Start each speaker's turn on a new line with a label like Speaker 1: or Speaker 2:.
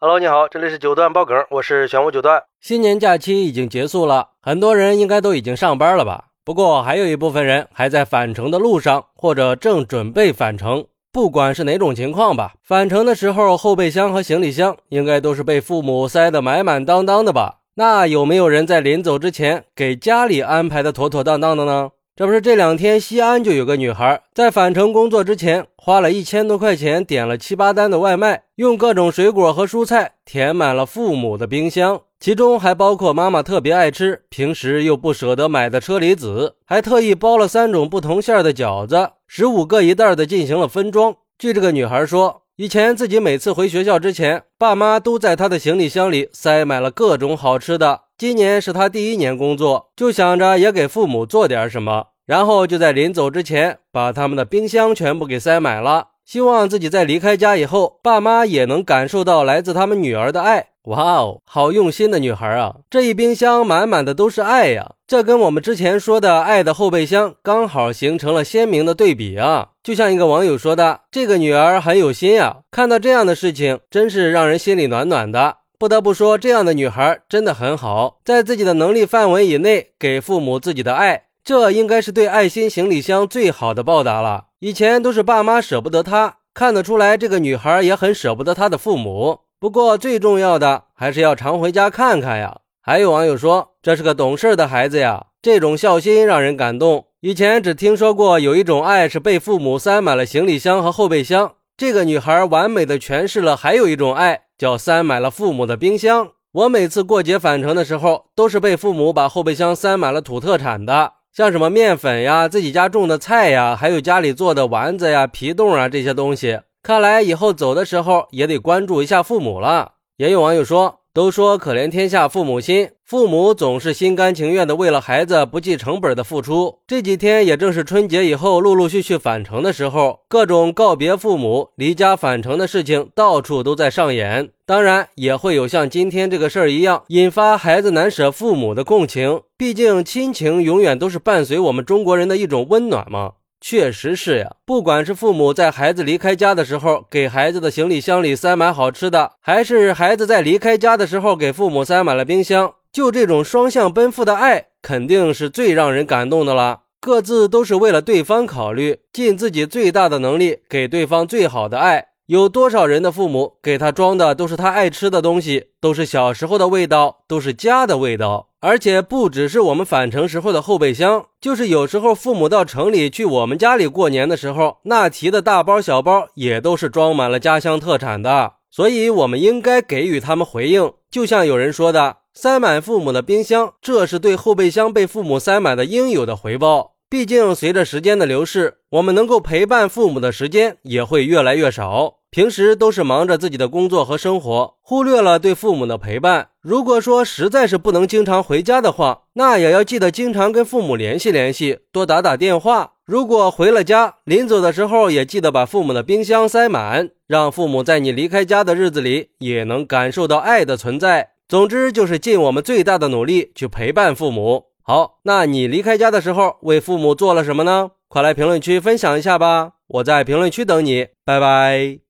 Speaker 1: Hello，你好，这里是九段爆梗，我是玄武九段。
Speaker 2: 新年假期已经结束了，很多人应该都已经上班了吧？不过还有一部分人还在返程的路上，或者正准备返程。不管是哪种情况吧，返程的时候后备箱和行李箱应该都是被父母塞得满满当当的吧？那有没有人在临走之前给家里安排的妥妥当当的呢？这不是这两天西安就有个女孩在返程工作之前花了一千多块钱点了七八单的外卖，用各种水果和蔬菜填满了父母的冰箱，其中还包括妈妈特别爱吃、平时又不舍得买的车厘子，还特意包了三种不同馅的饺子，十五个一袋的进行了分装。据这个女孩说。以前自己每次回学校之前，爸妈都在她的行李箱里塞满了各种好吃的。今年是她第一年工作，就想着也给父母做点什么，然后就在临走之前把他们的冰箱全部给塞满了，希望自己在离开家以后，爸妈也能感受到来自他们女儿的爱。哇哦，好用心的女孩啊！这一冰箱满满的都是爱呀，这跟我们之前说的爱的后备箱刚好形成了鲜明的对比啊！就像一个网友说的：“这个女儿很有心呀，看到这样的事情，真是让人心里暖暖的。”不得不说，这样的女孩真的很好，在自己的能力范围以内给父母自己的爱，这应该是对爱心行李箱最好的报答了。以前都是爸妈舍不得她，看得出来这个女孩也很舍不得她的父母。不过最重要的还是要常回家看看呀。还有网友说这是个懂事的孩子呀，这种孝心让人感动。以前只听说过有一种爱是被父母塞满了行李箱和后备箱，这个女孩完美的诠释了还有一种爱叫塞满了父母的冰箱。我每次过节返程的时候，都是被父母把后备箱塞满了土特产的，像什么面粉呀、自己家种的菜呀，还有家里做的丸子呀、皮冻啊这些东西。看来以后走的时候也得关注一下父母了。也有网友说，都说可怜天下父母心，父母总是心甘情愿的为了孩子不计成本的付出。这几天也正是春节以后陆陆续续返程的时候，各种告别父母、离家返程的事情到处都在上演。当然，也会有像今天这个事儿一样，引发孩子难舍父母的共情。毕竟亲情永远都是伴随我们中国人的一种温暖嘛。确实是呀，不管是父母在孩子离开家的时候给孩子的行李箱里塞满好吃的，还是孩子在离开家的时候给父母塞满了冰箱，就这种双向奔赴的爱，肯定是最让人感动的了。各自都是为了对方考虑，尽自己最大的能力给对方最好的爱。有多少人的父母给他装的都是他爱吃的东西，都是小时候的味道，都是家的味道。而且不只是我们返程时候的后备箱，就是有时候父母到城里去我们家里过年的时候，那提的大包小包也都是装满了家乡特产的。所以，我们应该给予他们回应。就像有人说的：“塞满父母的冰箱，这是对后备箱被父母塞满的应有的回报。”毕竟，随着时间的流逝，我们能够陪伴父母的时间也会越来越少。平时都是忙着自己的工作和生活，忽略了对父母的陪伴。如果说实在是不能经常回家的话，那也要记得经常跟父母联系联系，多打打电话。如果回了家，临走的时候也记得把父母的冰箱塞满，让父母在你离开家的日子里也能感受到爱的存在。总之，就是尽我们最大的努力去陪伴父母。好，那你离开家的时候为父母做了什么呢？快来评论区分享一下吧！我在评论区等你，拜拜。